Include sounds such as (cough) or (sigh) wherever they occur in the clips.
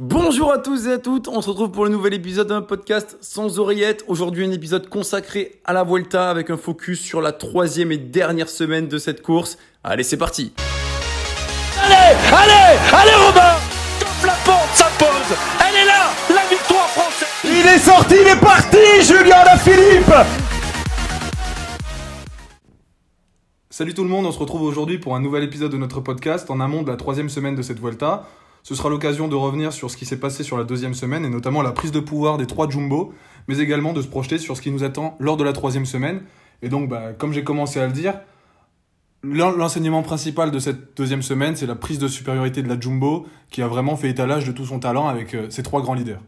Bonjour à tous et à toutes, on se retrouve pour le nouvel épisode d'un podcast sans oreillette. Aujourd'hui un épisode consacré à la Vuelta avec un focus sur la troisième et dernière semaine de cette course. Allez c'est parti Allez, allez, allez Robin Top la porte s'impose Elle est là, la victoire française Il est sorti, il est parti, Julien Philippe Salut tout le monde, on se retrouve aujourd'hui pour un nouvel épisode de notre podcast en amont de la troisième semaine de cette Vuelta. Ce sera l'occasion de revenir sur ce qui s'est passé sur la deuxième semaine et notamment la prise de pouvoir des trois Jumbo, mais également de se projeter sur ce qui nous attend lors de la troisième semaine. Et donc, bah, comme j'ai commencé à le dire, l'enseignement principal de cette deuxième semaine, c'est la prise de supériorité de la Jumbo qui a vraiment fait étalage de tout son talent avec euh, ses trois grands leaders.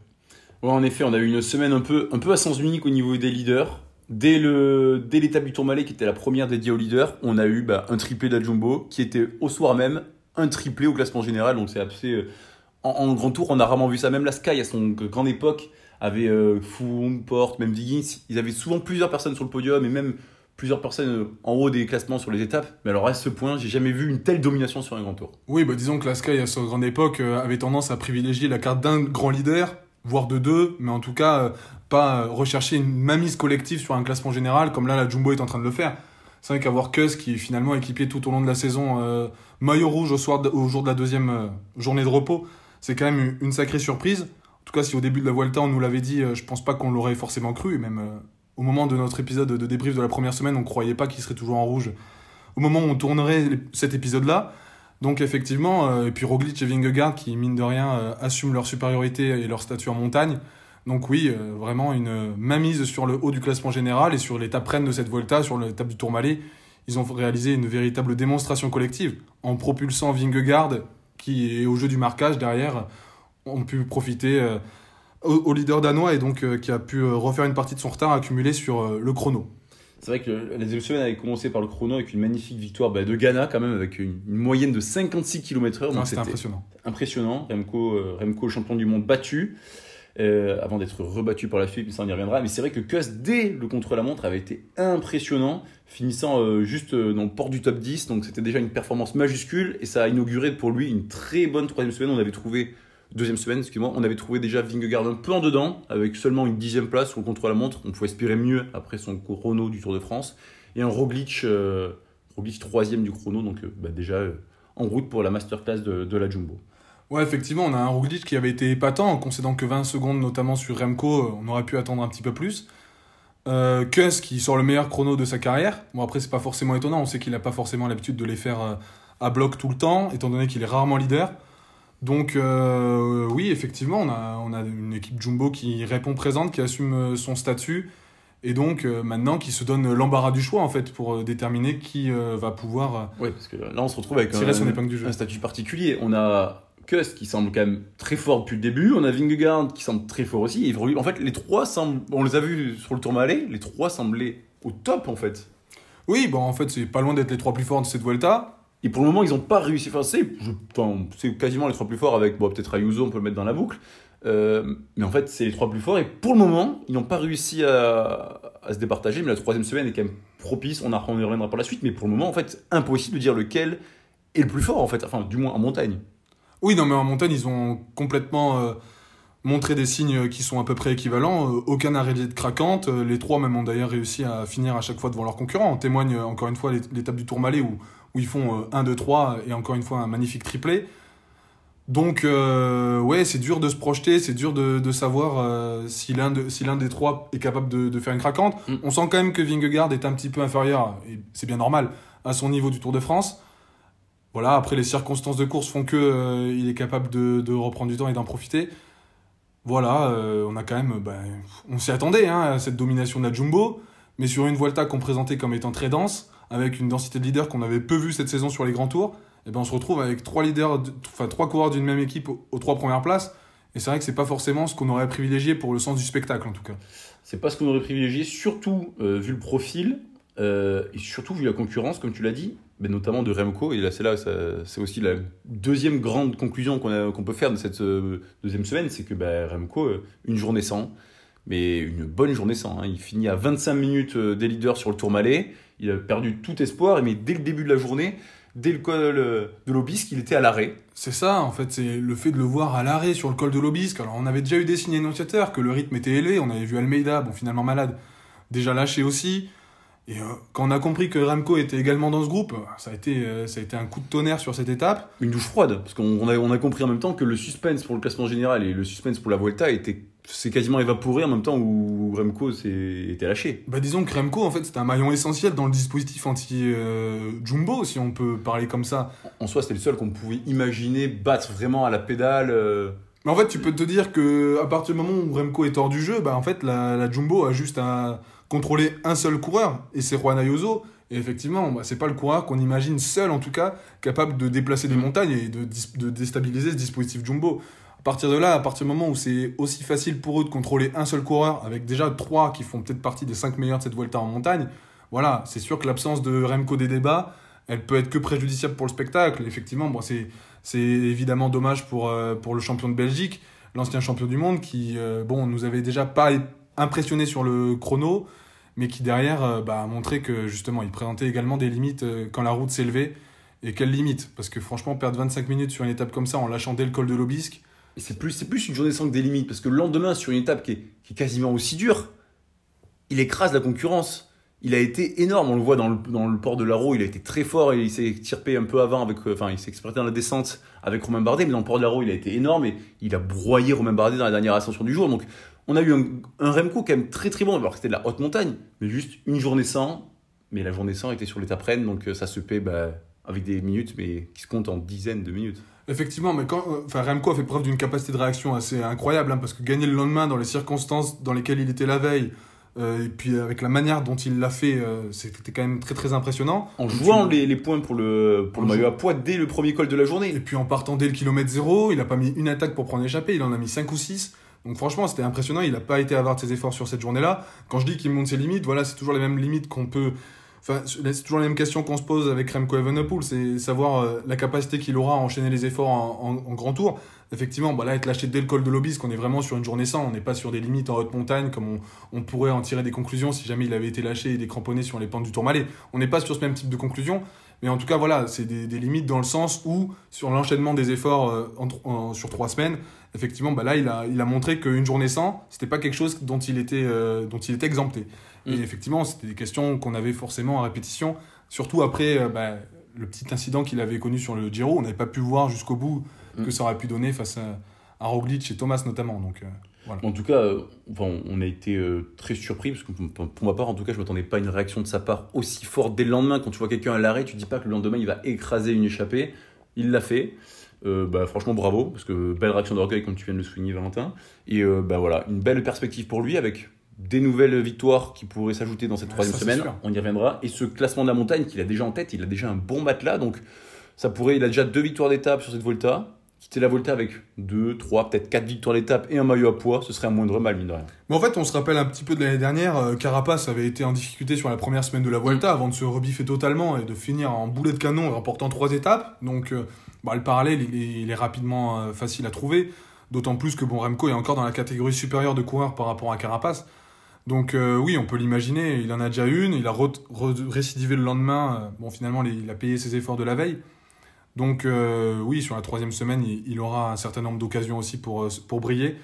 Ouais, en effet, on a eu une semaine un peu, un peu à sens unique au niveau des leaders. Dès, le, dès l'étape du Tourmalet, qui était la première dédiée aux leaders, on a eu bah, un triplé de la Jumbo qui était au soir même un triplé au classement général. Donc c'est assez. Euh, en, grand tour, on a rarement vu ça. Même la Sky, à son grande époque, avait euh, Froome, Porte, même Diggins. Ils avaient souvent plusieurs personnes sur le podium et même plusieurs personnes euh, en haut des classements sur les étapes. Mais alors à ce point, j'ai jamais vu une telle domination sur un grand tour. Oui, bah disons que la Sky, à sa grande époque, euh, avait tendance à privilégier la carte d'un grand leader, voire de deux, mais en tout cas, pas rechercher une mamise collective sur un classement général, comme là, la Jumbo est en train de le faire. C'est vrai qu'avoir Kuss qui est finalement équipé tout au long de la saison, euh, maillot rouge au, soir au jour de la deuxième euh, journée de repos, c'est quand même une sacrée surprise. En tout cas, si au début de la Vuelta on nous l'avait dit, euh, je pense pas qu'on l'aurait forcément cru. Et même au moment de notre épisode de débrief de la première semaine, on croyait pas qu'il serait toujours en rouge. Au moment où on tournerait cet épisode-là, donc effectivement, et puis Roglic et Vingegaard qui mine de rien assument leur supériorité et leur statut en montagne. Donc oui, euh, vraiment une mainmise sur le haut du classement général et sur l'étape reine de cette Volta, sur l'étape du Tourmalet. Ils ont réalisé une véritable démonstration collective en propulsant Vingegaard, qui est au jeu du marquage derrière, ont pu profiter euh, au, leader danois et donc euh, qui a pu refaire une partie de son retard accumulé sur le chrono. C'est vrai que la deuxième semaine avait commencé par le chrono avec une magnifique victoire bah, de Ghana quand même avec une, moyenne de 56 km/h. C'était impressionnant. Impressionnant. Remco, Remco, champion du monde battu. Euh, avant d'être rebattu par la suite, mais ça on y reviendra. Mais c'est vrai que Kuss, dès le contre-la-montre, avait été impressionnant, finissant euh, juste euh, dans le port du top 10. Donc c'était déjà une performance majuscule et ça a inauguré pour lui une très bonne troisième semaine. On avait trouvé, deuxième semaine, excusez-moi, on avait trouvé déjà Vingegaard un peu en dedans, avec seulement une dixième place le contre-la-montre. On pouvait espérer mieux après son chrono du Tour de France. Et un Roglic, Roglic troisième du chrono, donc bah, déjà en route pour la masterclass de la Jumbo. Ouais, effectivement, on a un Roglic qui avait été épatant en concédant que 20 secondes, notamment sur Remco. On aurait pu attendre un petit peu plus. Euh, Kuss qui sort le meilleur chrono de sa carrière. Bon, après, c'est pas forcément étonnant. On sait qu'il n'a pas forcément l'habitude de les faire euh, à bloc tout le temps, étant donné qu'il est rarement leader. Donc, euh, oui, effectivement, on a, on a une équipe Jumbo qui répond présente, qui assume euh, son statut. Et donc, maintenant, qui se donne l'embarras du choix, en fait, pour déterminer qui va pouvoir. oui, parce que là, on se retrouve avec un, un statut particulier. On a Kuss qui semble quand même très fort depuis le début, on a Vingegaard qui semble très fort aussi. en fait, les trois semblent, on les a vus sur le Tourmalet, les trois semblaient au top en fait. Oui, bon en fait c'est pas loin d'être les trois plus forts de cette Vuelta. Et pour le moment ils n'ont pas réussi. Enfin c'est, quasiment les trois plus forts avec bon, peut-être Ayuso, on peut le mettre dans la boucle. Euh, mais en fait c'est les trois plus forts et pour le moment ils n'ont pas réussi à, se départager. Mais la troisième semaine est quand même propice. On, a, on y reviendra par la suite. Mais pour le moment en fait impossible de dire lequel est le plus fort en fait. Enfin du moins en montagne. Oui, non, mais en montagne, ils ont complètement euh, montré des signes qui sont à peu près équivalents. Euh, aucun arrêt de craquante. Euh, les trois même ont d'ailleurs réussi à finir à chaque fois devant leurs concurrents. On témoigne encore une fois l'étape du Tourmalet où, où ils font 1, 2, 3 et encore une fois un magnifique triplé. Donc, ouais, c'est dur de se projeter, c'est dur de, savoir si l'un de, si des trois est capable de, faire une craquante. Mm. On sent quand même que Vingegaard est un petit peu inférieur, et c'est bien normal, à son niveau du Tour de France. Voilà, après les circonstances de course font que euh, il est capable de, reprendre du temps et d'en profiter. Voilà, euh, on a quand même, ben, on s'y attendait hein, à cette domination de la Jumbo, mais sur une Vuelta qu'on présentait comme étant très dense, avec une densité de leaders qu'on avait peu vu cette saison sur les grands tours, et eh ben on se retrouve avec trois leaders, enfin trois coureurs d'une même équipe aux, trois premières places. Et c'est vrai que c'est pas forcément ce qu'on aurait privilégié pour le sens du spectacle en tout cas. C'est pas ce qu'on aurait privilégié, surtout euh, vu le profil et surtout vu la concurrence, comme tu l'as dit notamment de Remco. Et là, c'est là, c'est aussi la deuxième grande conclusion qu'on peut faire de cette euh, deuxième semaine, c'est que bah, Remco, euh, une journée sans, mais une bonne journée sans. Hein. Il finit à 25 minutes euh, des leaders sur le Tourmalet. Il a perdu tout espoir, mais dès le début de la journée, dès le col de l'Obisque, il était à l'arrêt. C'est ça, en fait, c'est le fait de le voir à l'arrêt sur le col de l'Obisque. Alors, on avait déjà eu des signes annonciateurs que le rythme était élevé. On avait vu Almeida, bon, finalement malade, déjà lâché aussi. Et euh, quand on a compris que Remco était également dans ce groupe, ça a, été, euh, ça a été un coup de tonnerre sur cette étape. Une douche froide, parce qu'on a, on a compris en même temps que le suspense pour le classement général et le suspense pour la Vuelta était s'est quasiment évaporé en même temps où Remco s'est était lâché. Bah disons que Remco en fait c'était un maillon essentiel dans le dispositif anti euh, Jumbo si on peut parler comme ça. En soi c'était le seul qu'on pouvait imaginer battre vraiment à la pédale. euh. Mais en fait tu peux te dire que à partir du moment où Remco est hors du jeu, bah en fait la, la Jumbo a juste à contrôler un seul coureur et c'est Juan Ayuso. Et effectivement, bah, c'est pas le coureur qu'on imagine seul en tout cas capable de déplacer des Mm. montagnes et de, déstabiliser ce dispositif Jumbo. À partir de là, à partir du moment où c'est aussi facile pour eux de contrôler un seul coureur, avec déjà trois qui font peut-être partie des cinq meilleurs de cette Vuelta en montagne, voilà, c'est sûr que l'absence de Remco des débats, elle peut être que préjudiciable pour le spectacle. Effectivement, bon, c'est c'est évidemment dommage pour, euh, pour le champion de Belgique, l'ancien champion du monde, qui euh, bon, nous avait déjà pas impressionné sur le chrono, mais qui derrière euh, bah, a montré que justement il présentait également des limites euh, quand la route s'élevait. Et quelles limites? Parce que franchement, perdre 25 minutes sur une étape comme ça en lâchant dès le col de l'Obisque, c'est plus, plus une journée sans que des limites, parce que le lendemain, sur une étape qui est, qui est quasiment aussi dure, il écrase la concurrence. Il a été énorme, on le voit dans le, dans le port de l'Aro, il a été très fort et il s'est tirpé un peu avant, avec, euh, enfin il s'est exploité dans la descente avec Romain Bardet, mais dans le port de l'Aro, il a été énorme et il a broyé Romain Bardet dans la dernière ascension du jour. Donc on a eu un, un Remco quand même très très bon, alors que c'était de la haute montagne, mais juste une journée sans, mais la journée sans était sur l'étape Rennes, donc euh, ça se paie bah, avec des minutes, mais qui se comptent en dizaines de minutes. Effectivement, mais quand, euh, enfin, Remco a fait preuve d'une capacité de réaction assez incroyable, hein, parce que gagner le lendemain dans les circonstances dans lesquelles il était la veille, euh, et puis avec la manière dont il l'a fait, euh, c'était quand même très très impressionnant. En jouant tu- les, les points pour le, pour le maillot à poids dès le premier col de la journée. Et puis en partant dès le kilomètre zéro, il a pas mis une attaque pour prendre l'échappée, il en a mis 5 ou 6. Donc franchement, c'était impressionnant, il n'a pas été avare de ses efforts sur cette journée-là. Quand je dis qu'il monte ses limites, voilà, c'est toujours les mêmes limites qu'on peut... Enfin, c'est toujours la même question qu'on se pose avec Remco Evenepoel, c'est savoir euh, la capacité qu'il aura à enchaîner les efforts en, grand tour. Effectivement, bah là, être lâché dès le col de l'Obisque, on est vraiment sur une journée sans, on n'est pas sur des limites en haute montagne comme on, on pourrait en tirer des conclusions si jamais il avait été lâché et décramponné sur les pentes du Tourmalet. On n'est pas sur ce même type de conclusion, mais en tout cas, voilà, c'est des, des limites dans le sens où, sur l'enchaînement des efforts euh, sur trois semaines, effectivement, bah là, il a, il a montré qu'une journée sans, c'était pas quelque chose dont il était, euh, dont il était exempté. Et Mm. effectivement, c'était des questions qu'on avait forcément à répétition, surtout après euh, bah, le petit incident qu'il avait connu sur le Giro. On n'avait pas pu voir jusqu'au bout Mm. que ça aurait pu donner face à, à Roglic et Thomas notamment. Donc, euh, En tout cas, enfin, on a été très surpris, parce que pour pour ma part, en tout cas, je ne m'attendais pas à une réaction de sa part aussi forte dès le lendemain. Quand tu vois quelqu'un à l'arrêt, tu dis pas que le lendemain, il va écraser une échappée. Il l'a fait. Euh, bah, franchement, bravo, parce que belle réaction d'orgueil, comme tu viens de le souligner, Valentin. Et euh, bah, voilà, une belle perspective pour lui, avec des nouvelles victoires qui pourraient s'ajouter dans cette Ouais, troisième ça, semaine. On y reviendra. Et ce classement de la montagne qu'il a déjà en tête, il a déjà un bon matelas. Donc, ça pourrait, il a déjà deux victoires d'étape sur cette Volta. Quitter la Volta avec deux, trois, peut-être quatre victoires d'étape et un maillot à poids, ce serait un moindre mal, mine de rien. Mais en fait, on se rappelle un petit peu de l'année dernière, euh, Carapace avait été en difficulté sur la première semaine de la Vuelta avant de se rebiffer totalement et de finir en boulet de canon en remportant trois étapes. Donc, bah, le parallèle, il est, il est rapidement euh, facile à trouver. D'autant plus que bon, Remco est encore dans la catégorie supérieure de coureurs par rapport à Carapace. Donc, euh, oui, on peut l'imaginer. Il en a déjà une. Il a récidivé le lendemain. Euh, bon, finalement, les- il a payé ses efforts de la veille. Donc, euh, oui, sur la troisième semaine, il, il aura un certain nombre d'occasions aussi pour, pour briller.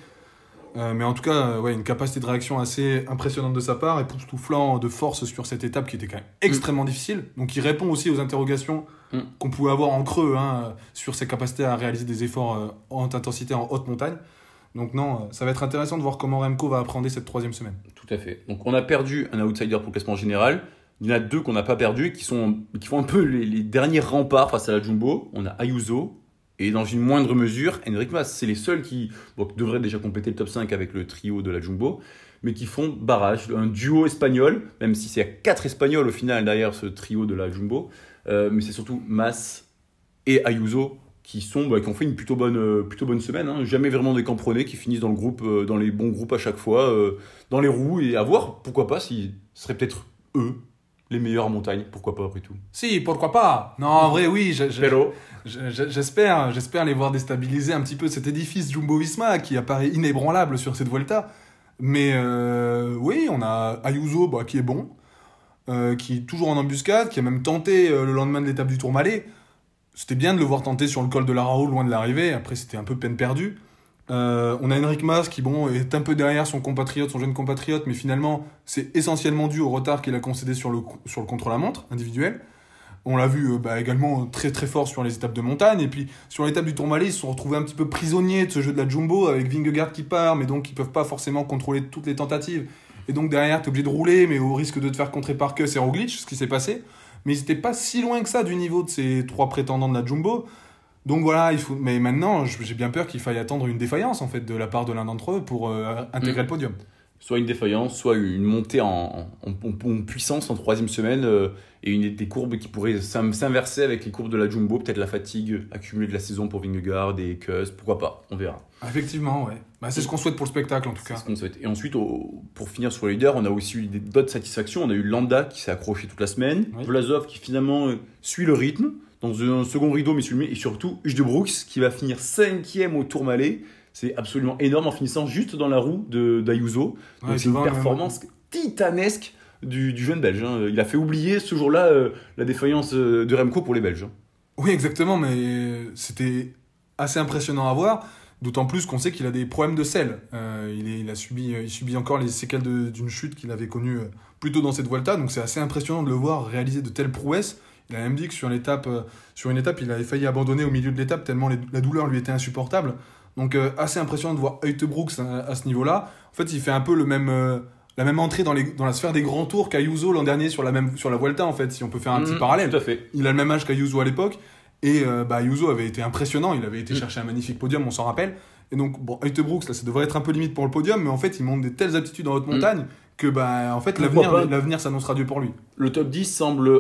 Euh, mais en tout cas, ouais, une capacité de réaction assez impressionnante de sa part, époustouflant de force sur cette étape qui était quand même extrêmement difficile. Donc il répond aussi aux interrogations Mm. qu'on pouvait avoir en creux hein, euh, sur ses capacités à réaliser des efforts euh, en haute intensité en haute montagne. Donc non, euh, ça va être intéressant de voir comment Remco va appréhender cette troisième semaine. Tout à fait. Donc on a perdu un outsider pour le classement général. Il y en a deux qu'on n'a pas perdu, qui, sont, qui font un peu les, les derniers remparts face à la Jumbo. On a Ayuso et dans une moindre mesure, Henrik Mas. C'est les seuls qui, bon, qui devraient déjà compléter le top 5 avec le trio de la Jumbo, mais qui font barrage. Un duo espagnol, même si c'est quatre Espagnols au final derrière ce trio de la Jumbo. Euh, mais c'est surtout Mas et Ayuso qui, sont, bah, qui ont fait une plutôt bonne, euh, plutôt bonne semaine. hein. Jamais vraiment des campronés qui finissent dans, le groupe, euh, dans les bons groupes à chaque fois, euh, dans les roues, et à voir, pourquoi pas, si ce serait peut-être eux les meilleurs en montagne, pourquoi pas après tout. Si, pourquoi pas Non, en vrai, oui, je- je- Pero, je- je- j'espère, j'espère les voir déstabiliser un petit peu cet édifice Jumbo-Visma qui apparaît inébranlable sur cette Vuelta. Mais euh, oui, on a Ayuso bah, qui est bon, euh, qui est toujours en embuscade, qui a même tenté euh, le lendemain de l'étape du Tourmalet. c'était bien de le voir tenter sur le col de la Raoult, loin de l'arrivée. Après, c'était un peu peine perdue. Euh, on a Henrik Mas qui bon, est un peu derrière son compatriote, son jeune compatriote, mais finalement, c'est essentiellement dû au retard qu'il a concédé sur le, sur le contre-la-montre individuel. On l'a vu bah, également très très fort sur les étapes de montagne. Et puis sur l'étape du Tourmalet, ils se sont retrouvés un petit peu prisonniers de ce jeu de la Jumbo avec Vingegaard qui part, mais donc ils peuvent pas forcément contrôler toutes les tentatives. Et donc derrière, tu es obligé de rouler, mais au risque de te faire contrer par Kuss et Roglic, ce qui s'est passé. Mais ils n'étaient pas si loin que ça du niveau de ces trois prétendants de la Jumbo. Donc voilà, il faut... mais maintenant, j'ai bien peur qu'il faille attendre une défaillance en fait de la part de l'un d'entre eux pour euh, intégrer Mm. le podium. Soit une défaillance, soit une montée en, en- en- en puissance en troisième semaine euh, et une des courbes qui pourraient s'in- s'inverser avec les courbes de la Jumbo, peut-être la fatigue accumulée de la saison pour Vingegaard et Kuss, pourquoi pas, on verra. Effectivement, ouais. Bah, c'est ce qu'on souhaite pour le spectacle en tout cas. ce qu'on souhaite. Et ensuite, au- pour finir sur les leaders, on a aussi eu d'autres satisfactions. On a eu Landa qui s'est accroché toute la semaine, Oui. Vlasov qui finalement euh, suit le rythme dans un second rideau, mais le et surtout Huge de Brooks qui va finir cinquième au Tourmalet. C'est absolument énorme en finissant juste dans la roue de d'Ayuso. Donc Ouais, c'est une performance titanesque du, du jeune Belge. hein. Il a fait oublier ce jour-là euh, la défaillance euh, de Remco pour les Belges. hein. Oui, exactement, mais c'était assez impressionnant à voir. D'autant plus qu'on sait qu'il a des problèmes de sel. Euh, il, est- il a subi, il subit encore les séquelles d'une chute qu'il avait connue euh, plus tôt dans cette Vuelta, donc c'est assez impressionnant de le voir réaliser de telles prouesses. Il a même dit que sur, l'étape, euh, sur une étape, il avait failli abandonner au milieu de l'étape tellement les- la douleur lui était insupportable. Donc euh, assez impressionnant de voir Brooks à, à ce niveau-là. En fait, il fait un peu le même, euh, la même entrée dans, les, dans la sphère des grands tours qu'Ayuso l'an dernier sur la, même, sur la Vuelta, en fait, si on peut faire un petit Mhm, parallèle Tout à fait. il a le même âge qu'Ayuso à l'époque. Et euh, bah, Ayuso avait été impressionnant. Il avait été Mm. chercher un magnifique podium, on s'en rappelle. Et donc, bon, Brooks, là, ça devrait être un peu limite pour le podium, mais en fait, il montre des telles aptitudes en haute Mm. montagne que, bah, en fait, l'avenir s'annoncera Dieu pour lui. Le top 10 semble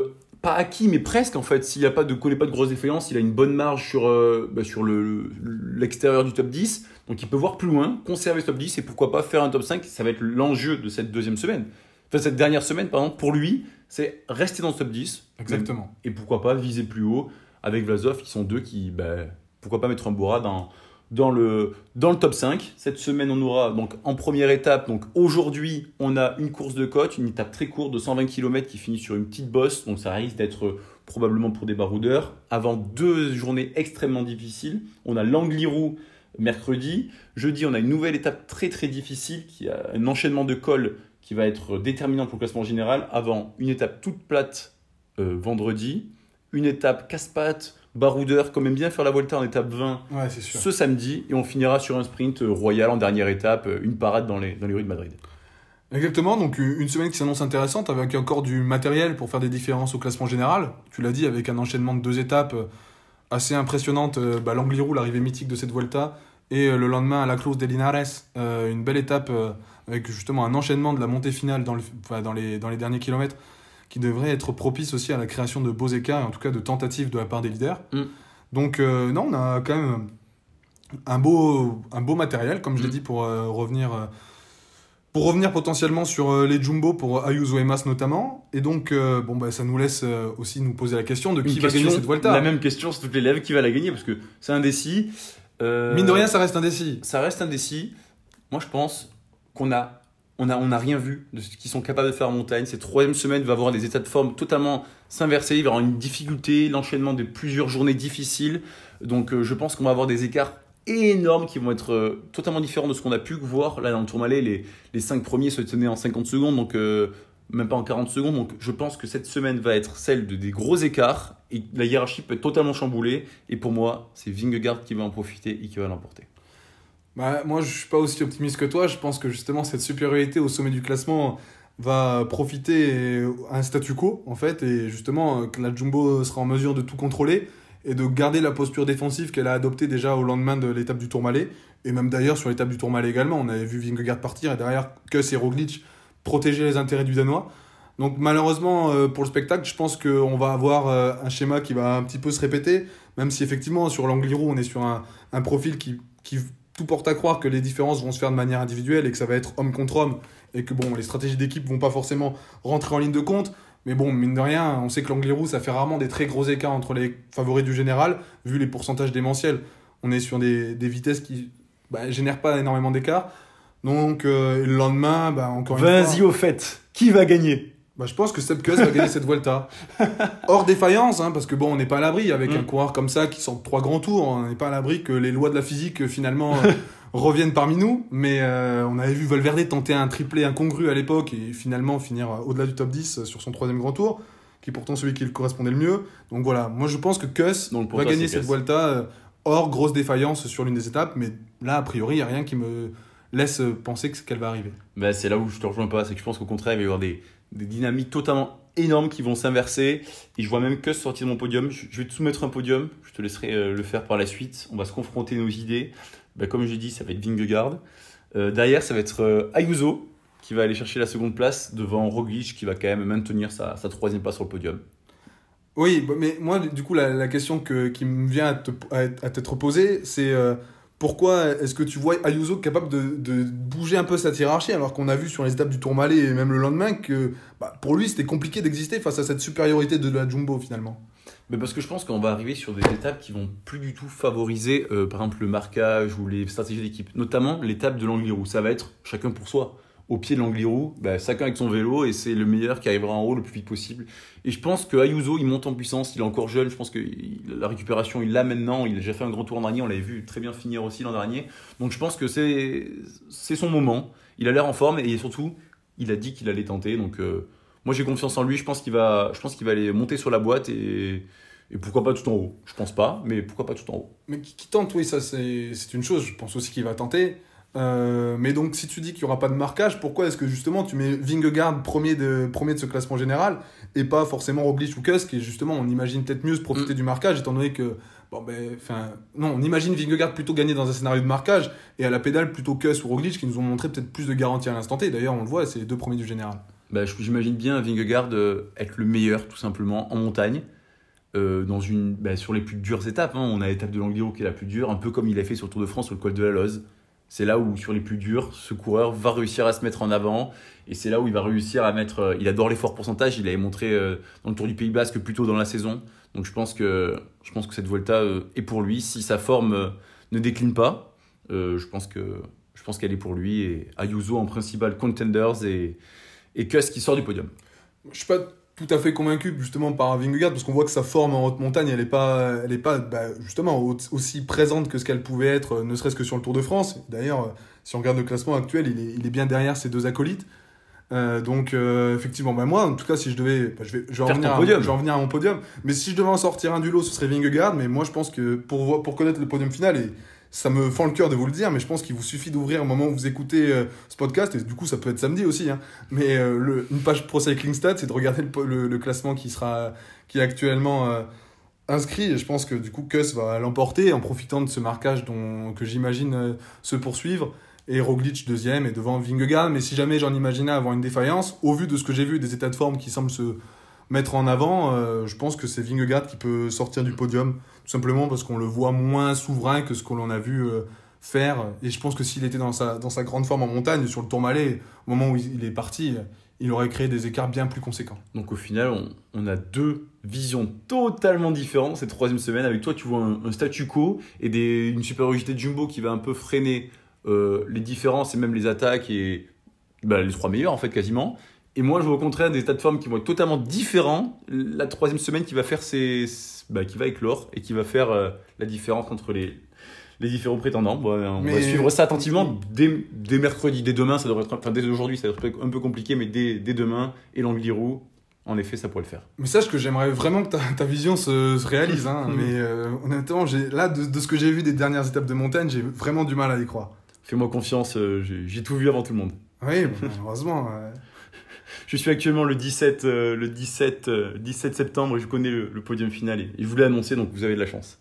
pas acquis, mais presque en fait. S'il n'y a pas de collé, pas de grosses défaillances, il a une bonne marge sur, euh, bah, sur le- l'extérieur du top 10. Donc il peut voir plus loin, conserver ce top 10 et pourquoi pas faire un top 5. Ça va être l'enjeu de cette deuxième semaine. Enfin, cette dernière semaine, pardon, pour lui, c'est rester dans ce top 10. Exactement. Et pourquoi pas viser plus haut avec Vlasov, qui sont deux qui, bah, pourquoi pas mettre un Bora dans, dans, le, dans le top 5. Cette semaine, on aura donc en première étape, donc aujourd'hui, on a une course de côte, une étape très courte de 120 km qui finit sur une petite bosse, donc ça risque d'être euh, probablement pour des baroudeurs. Avant deux journées extrêmement difficiles, on a l'Angliru mercredi. Jeudi, on a une nouvelle étape très très difficile qui a un enchaînement de cols qui va être déterminant pour le classement général. Avant une étape toute plate euh, vendredi, une étape casse-pattes, baroudeur, quand même bien faire la Volta en étape 20 Ouais, c'est sûr. ce samedi, et on finira sur un sprint euh, royal en dernière étape, euh, une parade dans les, dans les rues de Madrid. Exactement, donc une une semaine qui s'annonce intéressante avec encore du matériel pour faire des différences au classement général. Tu l'as dit, avec un enchaînement de deux étapes euh, assez impressionnantes. euh, Bah, L'Angliru, l'arrivée mythique de cette Vuelta, et euh, le lendemain à la Cruz de Linares, euh, une belle étape euh, avec justement un enchaînement de la montée finale dans, le, enfin, dans, les, dans les derniers kilomètres qui devrait être propice aussi à la création de beaux écarts et en tout cas de tentatives de la part des leaders. Mm. Donc euh, non, on a quand même un beau, un beau matériel, comme je l'ai Mm. dit, pour euh, revenir... euh, pour revenir potentiellement sur les Jumbo pour Ayuso et Mas notamment, et donc bon bah ça nous laisse aussi nous poser la question de qui Une va gagner cette Vuelta. La même question sur toutes les lèvres, qui va la gagner Parce que c'est indécis. Mine de rien, ça reste indécis. ça reste indécis. Moi, je pense qu'on a, on a, on a rien vu de ce qu'ils sont capables de faire en montagne. Cette troisième semaine va avoir des états de forme totalement s'inverser. Il va y avoir une difficulté, l'enchaînement de plusieurs journées difficiles. Donc, euh, je pense qu'on va avoir des écarts énormes qui vont être euh, totalement différents de ce qu'on a pu voir. Là, dans le Tourmalet, les, les 5 premiers se tenaient en 50 secondes, donc euh, même pas en 40 secondes. Donc, je pense que cette semaine va être celle de des gros écarts et la hiérarchie peut être totalement chamboulée. Et pour moi, c'est Vingegaard qui va en profiter et qui va l'emporter. Bah, moi, je suis pas aussi optimiste que toi. Je pense que justement cette supériorité au sommet du classement va profiter à un statu quo en fait, et justement que la Jumbo sera en mesure de tout contrôler et de garder la posture défensive qu'elle a adoptée déjà au lendemain de l'étape du Tourmalet, et même d'ailleurs sur l'étape du Tourmalet également. On avait vu Vingegaard partir et derrière Kuss et Roglic protéger les intérêts du Danois. Donc malheureusement euh, pour le spectacle, je pense qu'on va avoir euh, un schéma qui va un petit peu se répéter, même si effectivement sur l'Angliru on est sur un, un profil qui, qui tout porte à croire que les différences vont se faire de manière individuelle et que ça va être homme contre homme et que bon les stratégies d'équipe vont pas forcément rentrer en ligne de compte. Mais bon, mine de rien, on sait que l'Angliru, ça fait rarement des très gros écarts entre les favoris du général, vu les pourcentages démentiels. On est sur des, des vitesses qui bah, génèrent pas énormément d'écart. Donc, euh, le lendemain, bah, encore une fois... Vas-y au fait, qui va gagner? Bah, je pense que Seb Kuss va gagner cette Vuelta. Hors défaillance, hein, parce que bon, on n'est pas à l'abri avec Mm. un coureur comme ça qui sort trois grands tours. On n'est pas à l'abri que les lois de la physique euh, finalement euh, (laughs) reviennent parmi nous. Mais euh, on avait vu Valverde tenter un triplé incongru à l'époque et finalement finir euh, au-delà du top 10 sur son troisième grand tour, qui est pourtant celui qui le correspondait le mieux. Donc voilà, moi je pense que Kuss Donc, va toi, gagner cette Kuss. Vuelta euh, hors grosse défaillance sur l'une des étapes. Mais là, a priori, il n'y a rien qui me laisse penser que- qu'elle va arriver. Bah, c'est là où je te rejoins pas, c'est que je pense qu'au contraire, il va y avoir des, des dynamiques totalement énormes qui vont s'inverser. Et je vois même que sortir de mon podium. Je, je vais te soumettre un podium, je te laisserai euh, le faire par la suite. On va se confronter nos idées. Bah, comme j'ai dit, ça va être Vingegaard. Euh, derrière, ça va être euh, Ayuso qui va aller chercher la seconde place devant Roglic qui va quand même maintenir sa, troisième place sur le podium. Oui, mais moi, du coup, la, question que, qui me vient à te- à être- à t'être posée, c'est pourquoi est-ce que tu vois Ayuso capable de, bouger un peu cette hiérarchie alors qu'on a vu sur les étapes du Tourmalet et même le lendemain que bah, pour lui c'était compliqué d'exister face à cette supériorité de la Jumbo finalement. Mais parce que je pense qu'on va arriver sur des étapes qui vont plus du tout favoriser, euh, par exemple, le marquage ou les stratégies d'équipe. Notamment l'étape de l'Angliru. Ça va être chacun pour soi. Au pied de l'Angliru, bah, chacun avec son vélo et c'est le meilleur qui arrivera en haut le plus vite possible. Et je pense que Ayuso, il monte en puissance. Il est encore jeune. Je pense que la récupération, il l'a maintenant. Il a déjà fait un grand tour l'an dernier. On l'avait vu très bien finir aussi l'an dernier. Donc je pense que c'est son moment. Il a l'air en forme et surtout, il a dit qu'il allait tenter. Donc euh, moi, j'ai confiance en lui. Je pense qu'il va, je pense qu'il va aller monter sur la boîte et et pourquoi pas tout en haut Je pense pas, mais pourquoi pas tout en haut Mais qui, tente, oui, ça c'est une chose, je pense aussi qu'il va tenter. Euh, mais donc, si tu dis qu'il n'y aura pas de marquage, pourquoi est-ce que justement tu mets Vingegaard premier de, premier de ce classement général et pas forcément Roglic ou Kuss, qui justement, on imagine peut-être mieux se profiter du marquage, étant donné que, bon ben, enfin, non, on imagine Vingegaard plutôt gagner dans un scénario de marquage et à la pédale plutôt Kuss ou Roglic qui nous ont montré peut-être plus de garantie à l'instant T. D'ailleurs, on le voit, c'est les deux premiers du général. bah, J'imagine bien Vingegaard euh, être le meilleur, tout simplement, en montagne. euh, dans une, bah, sur les plus dures étapes. hein. On a l'étape de l'Angliru qui est la plus dure, un peu comme il a fait sur le Tour de France sur le col de la Loze. C'est là où, sur les plus durs, ce coureur va réussir à se mettre en avant. Et c'est là où il va réussir à mettre. euh, il adore les forts pourcentages. Il avait montré euh, dans le Tour du Pays Basque plus tôt dans la saison. Donc je pense que, je pense que cette Volta euh, est pour lui. Si sa forme ne décline pas, je pense que je pense qu'elle est pour lui. Et Ayuso en principal contenders et, et Kuss qui sort du podium. Je pas tout à fait convaincu justement par Vingegaard parce qu'on voit que sa forme en haute montagne elle est pas elle est pas bah, justement au- aussi présente que ce qu'elle pouvait être euh, ne serait-ce que sur le Tour de France. D'ailleurs euh, si on regarde le classement actuel il est, il est bien derrière ses deux acolytes. Euh, donc euh, effectivement bah, moi en tout cas si je devais bah, je vais je vais en venir à, podium. je vais en venir à mon podium. Mais si je devais en sortir un du lot ce serait Vingegaard mais moi je pense que pour pour connaître le podium final et ça me fend le cœur de vous le dire, mais je pense qu'il vous suffit d'ouvrir au moment où vous écoutez euh, ce podcast, et du coup ça peut être samedi aussi, hein. mais euh, une page Pro Cycling c'est de regarder le, classement qui, sera, qui est actuellement euh, inscrit, et je pense que du coup Kuss va l'emporter en profitant de ce marquage dont, que j'imagine se poursuivre, et Roglic deuxième, et devant Vingegaard, mais si jamais j'en imaginais avoir une défaillance, au vu de ce que j'ai vu des états de forme qui semblent se mettre en avant, euh, je pense que c'est Vingegaard qui peut sortir du podium, tout simplement parce qu'on le voit moins souverain que ce qu'on en a vu euh, faire. Et je pense que s'il était dans sa, dans sa grande forme en montagne, sur le Tourmalet, au moment où il est parti, il aurait créé des écarts bien plus conséquents. Donc au final, on, a deux visions totalement différentes cette troisième semaine. Avec toi, tu vois un, un statu quo et une supériorité de Jumbo qui va un peu freiner euh, les différences et même les attaques et bah, les trois meilleurs en fait quasiment. Et moi, je vois au contraire des états de forme qui vont être totalement différents. La troisième semaine qui va faire ses, bah, qui va éclore et qui va faire euh, la différence entre les, les différents prétendants. Bon, on va suivre ça attentivement dès, dès mercredi, dès demain. Ça devrait être, enfin dès aujourd'hui, ça devrait être un peu compliqué, mais dès, dès demain et l'Angliru, en effet, ça pourrait le faire. Mais sache que j'aimerais vraiment que ta, ta vision se, se réalise. Hein. (laughs) Mais euh, honnêtement, là, de, de ce que j'ai vu des dernières étapes de montagne, j'ai vraiment du mal à y croire. Fais-moi confiance, euh, j'ai tout vu avant tout le monde. Oui, bon, (laughs) malheureusement. Je suis actuellement le 17, euh, le 17, euh, 17 septembre et je connais le, le podium final et, et je voulais annoncer donc vous avez de la chance.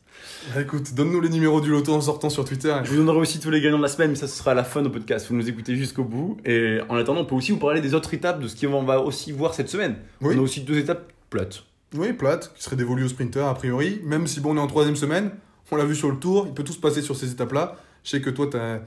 Bah, écoute, donne-nous les numéros du loto en sortant sur Twitter. Je vous donnerai aussi tous les gagnants de la semaine, mais ça ce sera à la fin de podcast. Vous nous écoutez jusqu'au bout et en attendant, on peut aussi vous parler des autres étapes de ce qu'on va aussi voir cette semaine. Oui. On a aussi deux étapes plates. Oui, plate, qui serait dévolue au sprinter a priori. Même si bon, on est en troisième semaine, on l'a vu sur le tour, il peut tout se passer sur ces étapes-là. Je sais que toi, tu as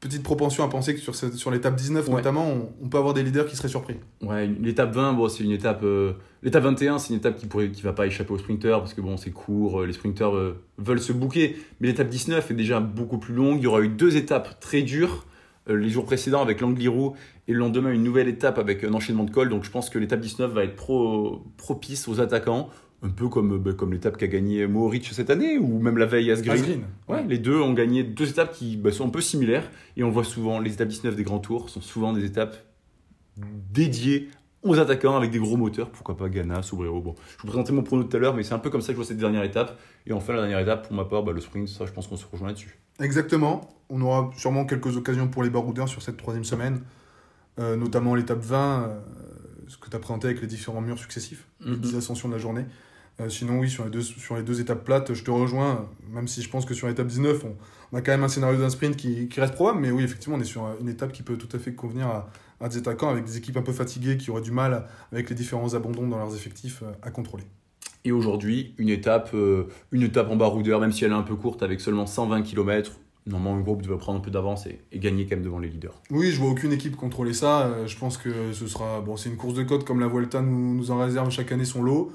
petite propension à penser que sur, cette- sur l'étape 19 Ouais. notamment, on, on peut avoir des leaders qui seraient surpris. Ouais, l'étape 20, bon, c'est une étape. euh, l'étape 21, c'est une étape qui pourrait, qui va pas échapper aux sprinters parce que bon, c'est court, euh, les sprinters euh, veulent se bouquer. Mais l'étape 19 est déjà beaucoup plus longue. Il y aura eu deux étapes très dures. euh, les jours précédents avec l'Angliru et le lendemain une nouvelle étape avec un enchaînement de cols. Donc je pense que l'étape 19 va être pro- propice aux attaquants, un peu comme, bah, comme l'étape qu'a gagné Mohoric cette année ou même la veille Asgreen. Asgreen. Ouais, les deux ont gagné deux étapes qui bah, sont un peu similaires et on voit souvent, les étapes 19 des grands tours sont souvent des étapes dédiées aux attaquants avec des gros moteurs, pourquoi pas Ghana, Sobrero. Bon, je vous présentais mon prono tout à l'heure, mais c'est un peu comme ça que je vois cette dernière étape. Et enfin, la dernière étape, pour ma part, bah, le sprint, ça, je pense qu'on se rejoint là-dessus. Exactement. On aura sûrement quelques occasions pour les baroudeurs sur cette troisième semaine, euh, notamment l'étape 20, euh, ce que tu as présenté avec les différents murs successifs, les Mhm. 10 ascensions de la journée. Euh, sinon, oui, sur les, deux, sur les deux étapes plates, je te rejoins, même si je pense que sur l'étape 19, on, on a quand même un scénario d'un sprint qui, qui reste probable, mais oui, effectivement, on est sur une étape qui peut tout à fait convenir à, à des attaquants avec des équipes un peu fatiguées qui auraient du mal, avec les différents abandons dans leurs effectifs, euh, à contrôler. Et aujourd'hui, une étape, euh, une étape en baroudeur, même si elle est un peu courte, avec seulement 120 km. Normalement, un groupe devrait prendre un peu d'avance et, et gagner quand même devant les leaders. Oui, je vois aucune équipe contrôler ça. Euh, je pense que ce sera. Bon, c'est une course de côte comme la Vuelta nous, nous en réserve chaque année son lot.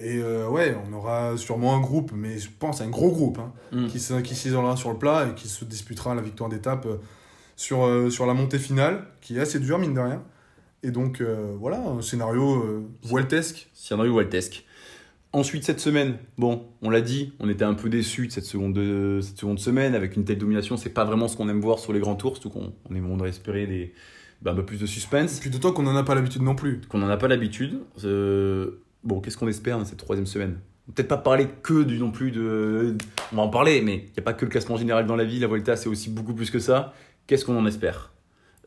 Et euh, ouais, on aura sûrement un groupe, mais je pense un gros groupe, hein, Mm. qui, s'isolera sur le plat et qui se disputera la victoire d'étape euh, sur, euh, sur la montée finale, qui est assez dure, mine de rien. Et donc, euh, voilà, un scénario Vueltesque. Scénario Waltesque. Ensuite, cette semaine, bon, on l'a dit, on était un peu déçus de cette seconde, de cette seconde semaine avec une telle domination. C'est pas vraiment ce qu'on aime voir sur les grands tours, surtout qu'on on est- on aurait espéré des, bah, un peu plus de suspense, Depuis d'autant qu'on n'en a pas l'habitude non plus. qu'on n'en a pas l'habitude. Euh, bon, qu'est-ce qu'on espère dans cette troisième semaine? Peut-être pas parler que du non plus de. On va en parler, mais il n'y a pas que le classement général dans la vie. La Volta, c'est aussi beaucoup plus que ça. Qu'est-ce qu'on en espère?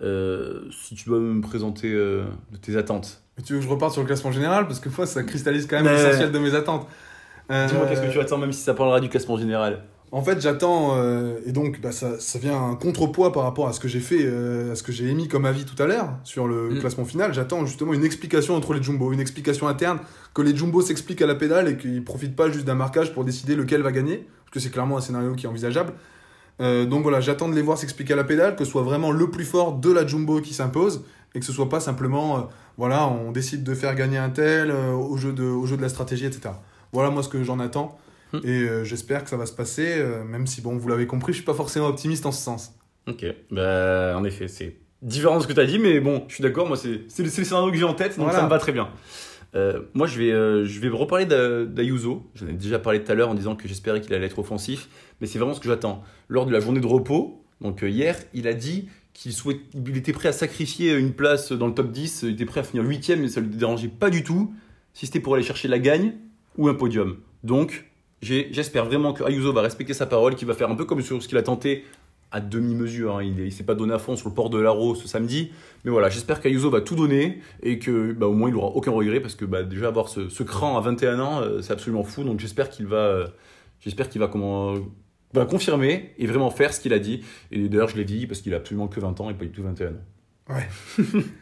Euh, Si tu dois me présenter euh, de tes attentes. Mais tu veux que je reparte sur le classement général? Parce que moi, ça cristallise quand même l'essentiel de mes attentes. Euh, Dis-moi, qu'est-ce que tu attends, même si ça parlera du classement général? En fait, j'attends, euh, et donc bah, ça, ça vient un contrepoids par rapport à ce que j'ai fait, euh, à ce que j'ai émis comme avis tout à l'heure sur le Mm. classement final. J'attends justement une explication entre les jumbo, une explication interne, que les jumbo s'expliquent à la pédale et qu'ils profitent pas juste d'un marquage pour décider lequel va gagner, parce que c'est clairement un scénario qui est envisageable. Euh, donc voilà, j'attends de les voir s'expliquer à la pédale, que ce soit vraiment le plus fort de la jumbo qui s'impose, et que ce soit pas simplement, voilà, on décide de faire gagner un tel au, jeu de, au jeu de la stratégie, etc. Voilà moi ce que j'en attends. Hmm. Et euh, j'espère que ça va se passer, euh, même si, bon, vous l'avez compris, je suis pas forcément optimiste en ce sens. Ok, bah, en effet, c'est différent de ce que tu as dit, mais bon, je suis d'accord, moi, c'est c'est le, c'est le scénario que j'ai en tête, donc Voilà. ça me va très bien. Euh, moi, je vais, euh, je vais reparler d'A- d'Ayuso. J'en ai déjà parlé tout à l'heure en disant que j'espérais qu'il allait être offensif, mais c'est vraiment ce que j'attends. Lors de la journée de repos, donc euh, hier, il a dit qu'il souhait, il était prêt à sacrifier une place dans le top 10, il était prêt à finir 8 mais ça ne le dérangeait pas du tout, si c'était pour aller chercher la gagne ou un podium. Donc, j'espère vraiment que Ayuso va respecter sa parole, qu'il va faire un peu comme sur ce qu'il a tenté à demi-mesure. hein. Il ne s'est pas donné à fond sur le port de l'Aro ce samedi. Mais voilà, j'espère qu'Ayuso va tout donner et que bah, au moins il n'aura aucun regret parce que bah, déjà avoir ce, ce cran à 21 ans, euh, c'est absolument fou. Donc j'espère qu'il va, euh, j'espère qu'il va comment, va confirmer et vraiment faire ce qu'il a dit. Et d'ailleurs, je l'ai dit parce qu'il a absolument que 20 ans et pas du tout 21 ans. (laughs)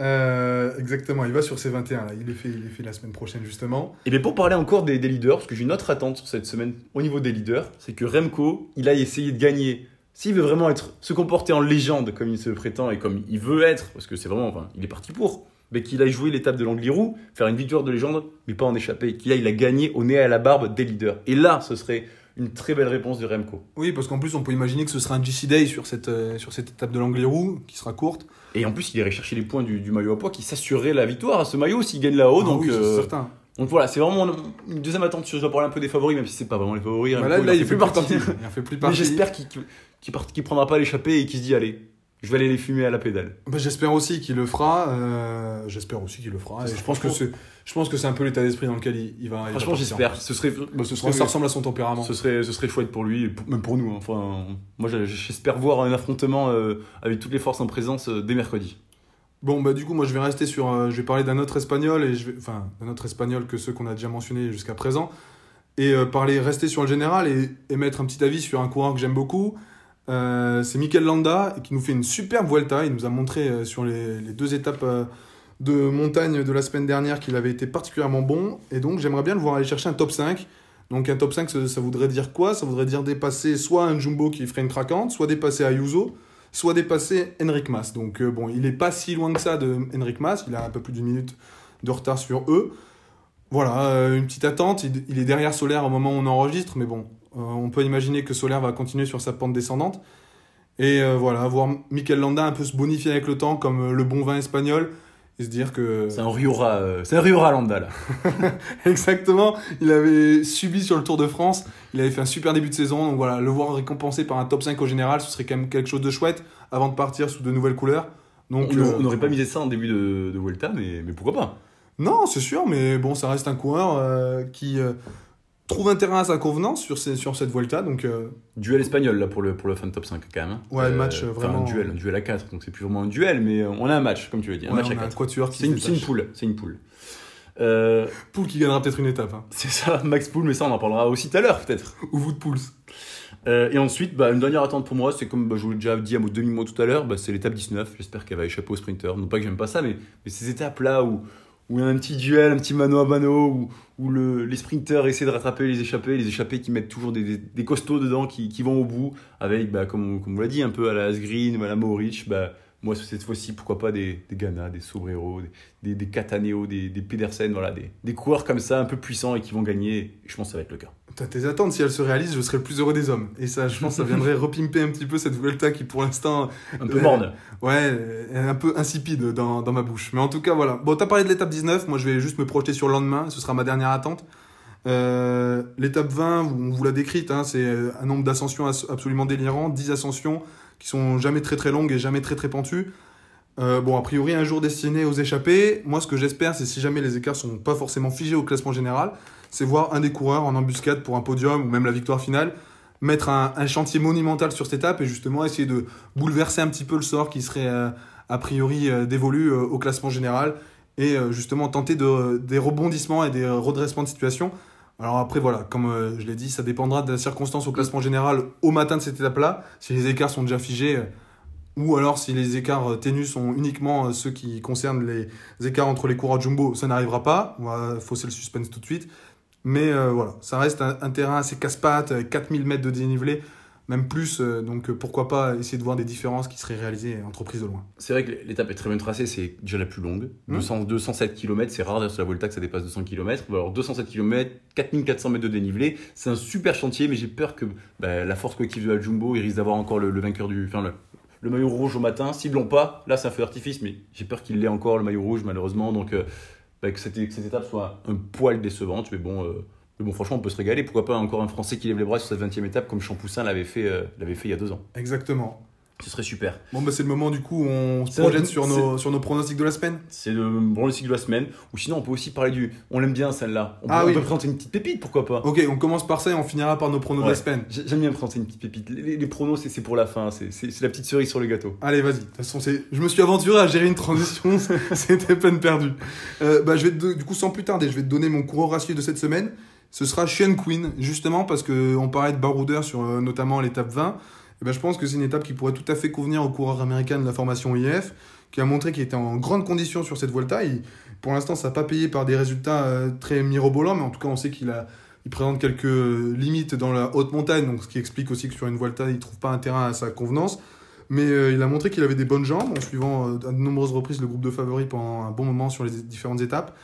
Euh, exactement, il va sur ses 21 là. Il est fait, il fait la semaine prochaine justement. Et bien pour parler encore des, leaders, parce que j'ai une autre attente cette semaine au niveau des leaders, c'est que Remco, il a essayé de gagner. S'il veut vraiment se comporter en légende comme il se prétend et comme il veut être, parce que c'est vraiment, enfin, il est parti pour, mais qu'il aille jouer l'étape de l'Angliru, faire une victoire de légende, mais pas en échapper, qu'il aille la gagner au nez à la barbe des leaders. Et là, ce serait une très belle réponse de Remco. Oui, parce qu'en plus, on peut imaginer que ce sera un GC Day sur cette, euh, sur cette étape de l'Angliru, qui sera courte. Et en plus, il irait chercher les points du, du maillot à poids qui s'assurerait la victoire à ce maillot s'il gagne là-haut. Ah donc, oui, c'est euh, certain. donc voilà, c'est vraiment une deuxième attente. Je parler un peu des favoris, même si c'est pas vraiment les favoris. Bah Remco, là, là, en il fait plus partie. partie. Il en fait plus partie. j'espère qu'il prendra pas l'échappée et qu'il se dit allez, je vais aller les fumer à la pédale. Bah, j'espère aussi qu'il le fera. euh, j'espère aussi qu'il le fera. Et je pense que franchement- c'est, je pense que c'est un peu l'état d'esprit dans lequel il, il va. Franchement, j'espère. Ce serait, bah, ce serait, que ça ressemble à son tempérament. ce serait, ce serait chouette pour lui, et pour- même pour nous. hein. Enfin, moi, j'espère voir un affrontement euh, avec toutes les forces en présence euh, dès mercredi. Bon, bah du coup, moi, je vais rester sur. euh, je vais parler d'un autre espagnol et je vais, enfin, d'un autre espagnol que ceux qu'on a déjà mentionnés jusqu'à présent, et euh, parler, rester sur le général et, et mettre un petit avis sur un coureur que j'aime beaucoup. Euh, c'est Mikel Landa qui nous fait une superbe Vuelta. Il nous a montré euh, sur les, deux étapes euh, de montagne de la semaine dernière qu'il avait été particulièrement bon. Et donc, j'aimerais bien le voir aller chercher un top 5. Donc, un top 5, ça, ça voudrait dire quoi? Ça voudrait dire dépasser soit un Jumbo qui ferait une craquante, soit dépasser Ayuso, soit dépasser Henrik Mas. Donc, bon, il n'est pas si loin que ça de Henrik Mas. Il a un peu plus d'une minute de retard sur eux. Voilà, une petite attente. Il, il est derrière Solaire au moment où on enregistre, mais bon, on peut imaginer que Solaire va continuer sur sa pente descendante. Et euh, voilà, voir Mikel Landa un peu se bonifier avec le temps comme euh, le bon vin espagnol et se dire que. C'est un Riora, euh, c'est un Riora Landa là. (laughs) Exactement, il avait subi sur le Tour de France, il avait fait un super début de saison, donc voilà, le voir récompensé par un top 5 au général, ce serait quand même quelque chose de chouette avant de partir sous de nouvelles couleurs. Donc, on euh, n'aurait pas misé ça en début de, de Vuelta, mais, mais pourquoi pas? Non, c'est sûr, mais bon, ça reste un coureur euh, qui euh, trouve un terrain à sa convenance sur, ces- sur cette Vuelta, donc euh, Duel espagnol là pour le, pour le fan top 5 quand même. hein. Ouais, match, enfin, vraiment. Un duel, un duel à 4, donc c'est plus vraiment un duel, mais euh, on a un match, comme tu veux dire. Un ouais, match on à a un 4. quatuor qui C'est une, poule, c'est une poule. Euh, Poule qui gagnera peut-être une étape, hein. c'est ça, Max Poule, mais ça on en parlera aussi tout à l'heure peut-être. ou vous de Pouls. Euh, et ensuite, bah, une dernière attente pour moi, c'est comme bah, je vous l'ai déjà dit à mon demi-mot tout à l'heure, bah, c'est l'étape 19. J'espère qu'elle va échapper au sprinter. Non pas que j'aime pas ça, mais, mais ces étapes-là où où il y a un petit duel, un petit mano à mano, où, où le, les sprinters essaient de rattraper les échappés, les échappés qui mettent toujours des, costauds dedans, qui, vont au bout, avec, bah, comme, on- comme l'a dit, un peu à la Asgreen ou à la Mohoric, bah, moi cette fois-ci, pourquoi pas des, des Ghana, des Sobrero, des, des, des Cataneo, des, des Pedersen, voilà, des, des coureurs comme ça, un peu puissants et qui vont gagner. Et je pense que ça va être le cas. T'as tes attentes, si elles se réalisent, je serai le plus heureux des hommes. Et ça, je pense, ça viendrait (laughs) repimper un petit peu cette Vuelta qui, pour l'instant, Un peu Euh, morne. Ouais, est un peu insipide dans, dans ma bouche. Mais en tout cas, voilà. Bon, t'as parlé de l'étape 19. Moi, je vais juste me projeter sur le lendemain. Ce sera ma dernière attente. Euh, l'étape 20, on vous l'a décrite, hein, c'est euh, un nombre d'ascensions as- absolument délirant. 10 ascensions qui sont jamais très très longues et jamais très très pentues. Euh, bon, a priori, un jour destiné aux échappés. Moi, ce que j'espère, c'est si jamais les écarts sont pas forcément figés au classement général, c'est voir un des coureurs en embuscade pour un podium ou même la victoire finale mettre un, chantier monumental sur cette étape et justement essayer de bouleverser un petit peu le sort qui serait euh, a priori euh, dévolu au classement général et justement tenter de, des rebondissements et des redressements de situation. Alors après voilà, comme euh, je l'ai dit, ça dépendra de la circonstance au classement général au matin de cette étape-là, si les écarts sont déjà figés euh, ou alors si les écarts euh, ténus sont uniquement ceux qui concernent les écarts entre les coureurs jumbo, ça n'arrivera pas, on va fausser le suspense tout de suite. Mais voilà, ça reste un, un terrain assez casse-pattes, avec 4000 mètres de dénivelé, même plus, euh, donc euh, pourquoi pas essayer de voir des différences qui seraient réalisées entre prises de loin. C'est vrai que l'étape est très bien tracée, c'est déjà la plus longue. Hmm. 200, 207 km, c'est rare d'ailleurs sur la Volta que ça dépasse 200 km. Alors 207 km, 4400 mètres de dénivelé, c'est un super chantier, mais j'ai peur que bah, la force collective de la Jumbo, ils risquent d'avoir encore le, le vainqueur du. Enfin, le, le maillot rouge au matin. S'ils l'ont pas, là c'est un feu d'artifice, mais j'ai peur qu'il l'ait encore le maillot rouge malheureusement. Donc euh, bah, que, cette, que cette étape soit un poil décevante, mais bon. euh, mais bon, franchement, on peut se régaler. Pourquoi pas encore un Français qui lève les bras sur cette 20e étape comme Champoussin l'avait fait, euh, l'avait fait il y a deux ans. Exactement. Ce serait super. Bon, bah, c'est le moment du coup où on se projette sur nos, sur nos pronostics de la semaine. C'est le cycle de la semaine. Ou sinon, on peut aussi parler du. On l'aime bien celle-là. On, peut- Ah on oui. peut présenter une petite pépite, pourquoi pas Ok, on commence par ça et on finira par nos pronos de la semaine. J'ai- J'aime bien présenter une petite pépite. Les, les- les pronos, c'est pour la fin. C'est la petite cerise sur le gâteau. Allez, vas-y. De toute façon, je me suis aventuré à gérer une transition, (laughs) c'était peine perdue. Euh, bah, je vais te du coup, sans plus tarder, je vais te donner mon coureur ratio de cette semaine. Ce sera Sean Quinn, justement parce que on parlait de baroudeur sur euh, notamment l'étape 20. Et ben, je pense que c'est une étape qui pourrait tout à fait convenir au coureur américain de la formation IF, qui a montré qu'il était en grande condition sur cette Volta. Pour l'instant, ça n'a pas payé par des résultats euh, très mirobolants, mais en tout cas, on sait qu'il a, il présente quelques limites dans la haute montagne, donc ce qui explique aussi que sur une Volta, il trouve pas un terrain à sa convenance. Mais euh, il a montré qu'il avait des bonnes jambes en suivant à de nombreuses reprises le groupe de favoris pendant un bon moment sur les différentes étapes.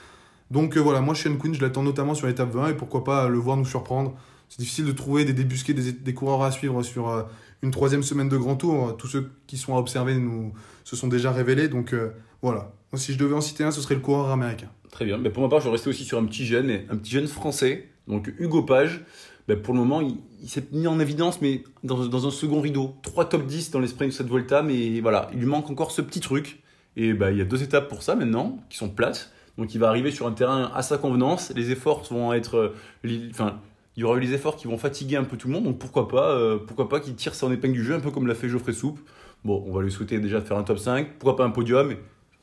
Donc euh, voilà, moi Shane Quinn, je l'attends notamment sur l'étape 20 et pourquoi pas le voir nous surprendre. C'est difficile de trouver des débusqués, des, coureurs à suivre sur euh, une troisième semaine de grand tour. Tous ceux qui sont à observer nous, se sont déjà révélés. Donc euh, voilà, si je devais en citer un, ce serait le coureur américain. Très bien. Mais pour ma part, je rester aussi sur un petit jeune, un petit jeune français. Donc Hugo Page. Ben, pour le moment, il, s'est mis en évidence, mais dans, un second rideau. Trois top 10 dans les sprints de cette Volta, mais voilà, il lui manque encore ce petit truc. Et ben, il y a deux étapes pour ça maintenant, qui sont plates. Donc il va arriver sur un terrain à sa convenance. Les efforts vont être. euh, Enfin, il y aura eu les efforts qui vont fatiguer un peu tout le monde. Donc pourquoi pas, euh, pourquoi pas qu'il tire son épingle du jeu, un peu comme l'a fait Geoffrey Soupe. Bon, on va lui souhaiter déjà de faire un top 5. Pourquoi pas un podium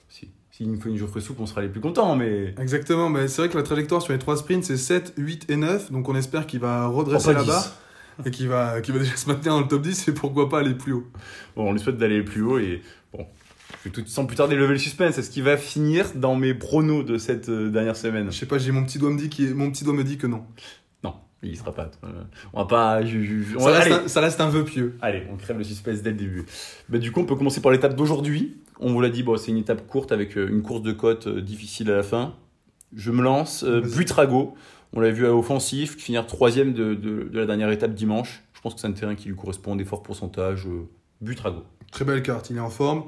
si, S'il nous fait une Geoffrey Soupe, on sera les plus contents. Mais Exactement, mais c'est vrai que la trajectoire sur les trois sprints, c'est 7, 8 et 9. Donc on espère qu'il va redresser Oh, là-bas 10. et qu'il va, qu'il va déjà se maintenir dans le top 10 et pourquoi pas aller plus haut. Bon, on lui souhaite d'aller plus haut et bon, tout sans plus tarder lever le suspense. Est-ce qu'il va finir dans mes pronos de cette euh, dernière semaine? Je sais pas, j'ai mon petit doigt me dit qui mon petit doigt me dit que non. Non, il sera pas. euh, on va pas. je- je- je- on Ça va- reste, un, ça reste un vœu pieux. allez, on crève le suspense dès le début. Bah, du coup, on peut commencer par l'étape d'aujourd'hui. On vous l'a dit, bon, c'est une étape courte avec euh, une course de côte difficile à la fin. Je me lance. Buitrago, on l'a vu à offensif, finir troisième de, de, de la dernière étape dimanche. Je pense que c'est un terrain qui lui correspond, des forts pourcentages. Butrago. Très belle carte, il est en forme.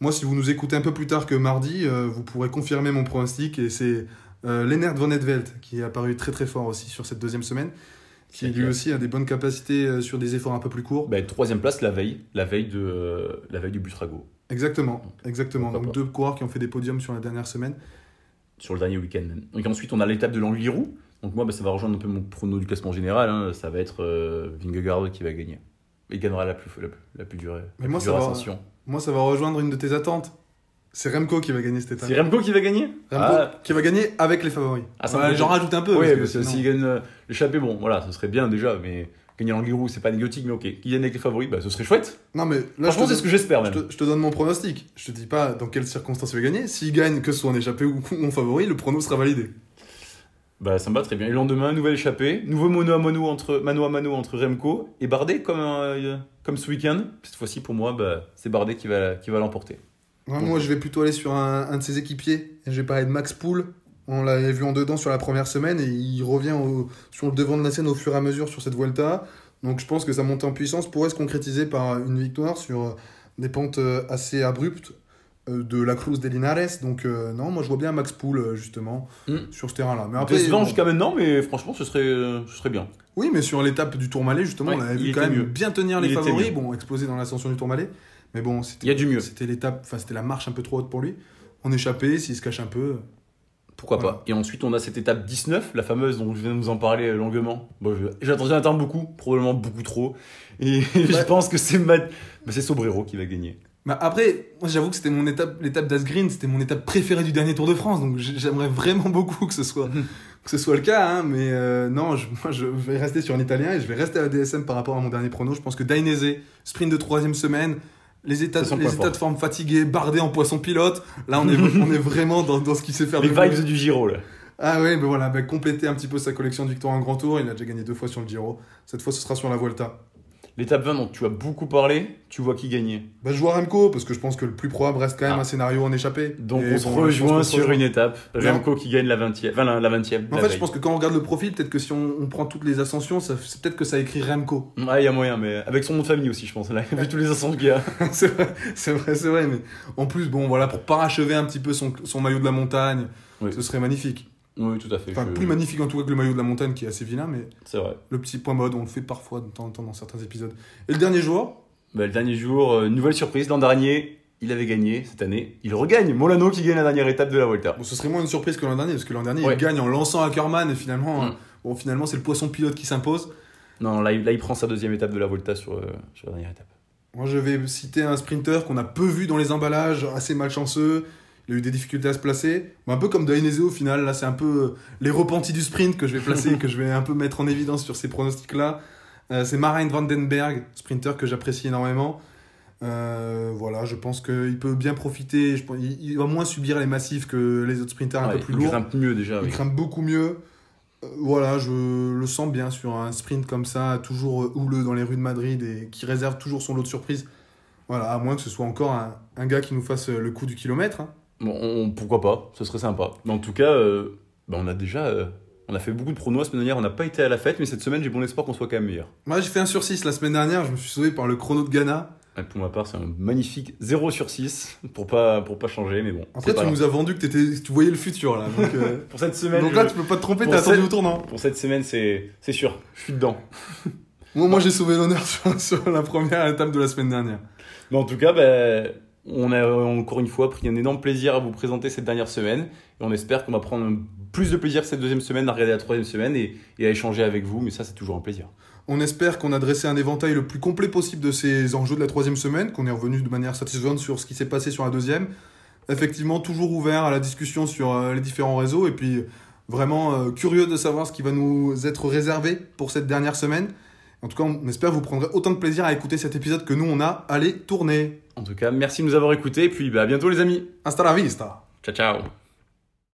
Moi, si vous nous écoutez un peu plus tard que mardi, euh, vous pourrez confirmer mon pronostic. Et c'est euh, Lennart Van Edveld qui est apparu très très fort aussi sur cette deuxième semaine. Qui lui aussi a des bonnes capacités euh, sur des efforts un peu plus courts. Bah, troisième place la veille, la veille, de, euh, la veille du Butrago, Exactement, exactement. Pourquoi Donc pas. deux coureurs qui ont fait des podiums sur la dernière semaine. sur le dernier week-end même. Donc ensuite, on a l'étape de l'Angliru. Donc moi, bah, ça va rejoindre un peu mon prono du classement général. hein. Ça va être Vingegaard qui va gagner. Il gagnera la plus, la plus, la plus dure, Mais moi, plus ça dure va-. Moi, ça va rejoindre une de tes attentes. C'est Remco qui va gagner cette étape. C'est Remco qui va gagner? Remco Ah, qui va gagner avec les favoris. Ah, ça me Ouais, fait- J'en rajoute un peu. Oui, parce que s'il gagne euh, l'échappée, bon, voilà, ce serait bien déjà, mais gagner l'Angliru, c'est pas négotique, mais ok. Qu'il gagne avec les favoris, bah, ce serait chouette. Non, mais là, Franchement, c'est ce que j'espère je, même. te, je te donne mon pronostic. Je te dis pas dans quelles circonstances il va gagner. S'il gagne, que ce soit en échappé ou en favori, le prono sera validé. Bah, ça me va très bien. Et le lendemain, nouvelle échappée, nouveau mono à mono entre, mano à mano entre Remco et Bardet, comme, euh, comme ce week-end. Cette fois-ci, pour moi, bah, c'est Bardet qui va, qui va l'emporter. Ouais, moi, je vais plutôt aller sur un, un de ses équipiers. Et je vais parler de Max Poul. On l'avait vu en dedans sur la première semaine et il revient au- sur le devant de la scène au fur et à mesure sur cette Vuelta. Donc je pense que sa montée en puissance pourrait se concrétiser par une victoire sur des pentes euh, assez abruptes de la Cruz de Linares. Donc euh, non, moi je vois bien Max Poul euh, justement Mm. sur ce terrain-là. Mais Décevant bon, jusqu'à maintenant, mais franchement, ce serait, euh, ce serait bien. Oui, mais sur l'étape du Tourmalet, justement, Ouais, on avait vu quand même mieux. bien tenir les favoris. Bon, exploser dans l'ascension du Tourmalet. Mais bon, Il y a du mieux. c'était l'étape, enfin c'était la marche un peu trop haute pour lui. On échappait, s'il se cache un peu. Pourquoi Voilà. pas Et ensuite, on a cette étape 19, la fameuse dont je viens de vous en parler euh, longuement. Bon, J'attendais un temps beaucoup, probablement beaucoup trop. Et (laughs) je pense que c'est Ma- bah, c'est Sobrero qui va gagner. Mais après, moi j'avoue que c'était mon étape, l'étape d'Asgreen, c'était mon étape préférée du dernier Tour de France, donc j'aimerais vraiment beaucoup que ce soit, que ce soit le cas, hein, mais euh, non, je- moi je vais rester sur un italien et je vais rester à la DSM par rapport à mon dernier prono. Je pense que Dainese, sprint de troisième semaine, les états, les états fort. de forme fatigués, bardés en poisson pilote, là on est, on est vraiment dans, dans ce qu'il sait faire Les vibes du Giro, là. Ah oui, ben voilà, ben compléter un petit peu sa collection de victoires en grand tour, il a déjà gagné deux fois sur le Giro, cette fois ce sera sur la Vuelta. L'étape 20 dont tu as beaucoup parlé, tu vois qui gagnait. Ben, je vois Remco, parce que je pense que le plus probable reste quand même Ah. un scénario en échappé. Donc Et on se rejoint se sur rejoint. une étape. Remco qui gagne la 20e. Enfin, la, la 20e. En la fait, je pense que quand on regarde le profil, peut-être que si on, on prend toutes les ascensions, c'est peut-être que ça écrit Remco. Ouais, il y a moyen, mais avec son nom de famille aussi, je pense. Là, vu tous les ascensions qu'il y a. (laughs) c'est vrai, c'est vrai. Mais en plus, bon, voilà, pour parachever un petit peu son, son maillot de la montagne, Oui. ce serait magnifique. Oui, tout à fait. Enfin, je- plus magnifique en tout cas que le maillot de la montagne qui est assez vilain, mais C'est vrai. le petit point mode, on le fait parfois de temps en temps dans certains épisodes. Et le dernier jour, Bah, le dernier jour, euh, nouvelle surprise. L'an dernier, il avait gagné. Cette année, il regagne. Molano qui gagne la dernière étape de la Volta. bon, ce serait moins une surprise que l'an dernier, parce que l'an dernier, Ouais. il gagne en lançant Ackerman et finalement, Mm. euh, bon, finalement, c'est le poisson pilote qui s'impose. Non, là, il, là, il prend sa deuxième étape de la Volta sur, euh, sur la dernière étape. Moi, je vais citer un sprinter qu'on a peu vu dans les emballages, assez malchanceux. Il a eu des difficultés à se placer. Bon, un peu comme Dainese au final. Là, c'est un peu euh, les repentis du sprint que je vais placer, (laughs) que je vais un peu mettre en évidence sur ces pronostics-là. Euh, c'est Marijn Vandenberg, sprinter que j'apprécie énormément. Euh, voilà, je pense qu'il peut bien profiter. Je il, il va moins subir les massifs que les autres sprinters un peu plus il lourds. grimpe mieux déjà. Il oui. grimpe beaucoup mieux. Euh, voilà, je le sens bien sur un sprint comme ça, toujours houleux dans les rues de Madrid et qui réserve toujours son lot de surprises. Voilà, à moins que ce soit encore un, un gars qui nous fasse le coup du kilomètre. hein. Bon, on- pourquoi pas, ce serait sympa. Mais en tout cas, euh, bah, on a déjà euh, on a fait beaucoup de pronos la semaine dernière, on n'a pas été à la fête, mais cette semaine, j'ai bon espoir qu'on soit quand même meilleur. Moi, j'ai fait un sur 6 la semaine dernière, je me suis sauvé par le chrono de Ghana. Et Pour ma part, c'est un magnifique 0 sur 6 pour pas, pour pas changer, mais bon. Après, tu grave. nous as vendu que tu voyais le futur là. Donc, euh, (laughs) Pour cette semaine, donc là, je- tu peux pas te tromper, t'as attendu au tournant. pour cette semaine, c'est c'est sûr, je suis dedans. (laughs) Moi, moi j'ai sauvé l'honneur sur, sur la première étape de la semaine dernière. Mais en tout cas, bah, on a encore une fois pris un énorme plaisir à vous présenter cette dernière semaine. Et on espère qu'on va prendre plus de plaisir cette deuxième semaine à regarder la troisième semaine et, à échanger avec vous. Mais ça, c'est toujours un plaisir. On espère qu'on a dressé un éventail le plus complet possible de ces enjeux de la troisième semaine, qu'on est revenu de manière satisfaisante sur ce qui s'est passé sur la deuxième. Effectivement, toujours ouvert à la discussion sur euh, les différents réseaux et puis vraiment euh, curieux de savoir ce qui va nous être réservé pour cette dernière semaine. En tout cas, on espère que vous prendrez autant de plaisir à écouter cet épisode que nous on a. Allez, tournez En tout cas, merci de nous avoir écoutés. Et puis, bah, à bientôt, les amis. Hasta la vista Ciao, ciao.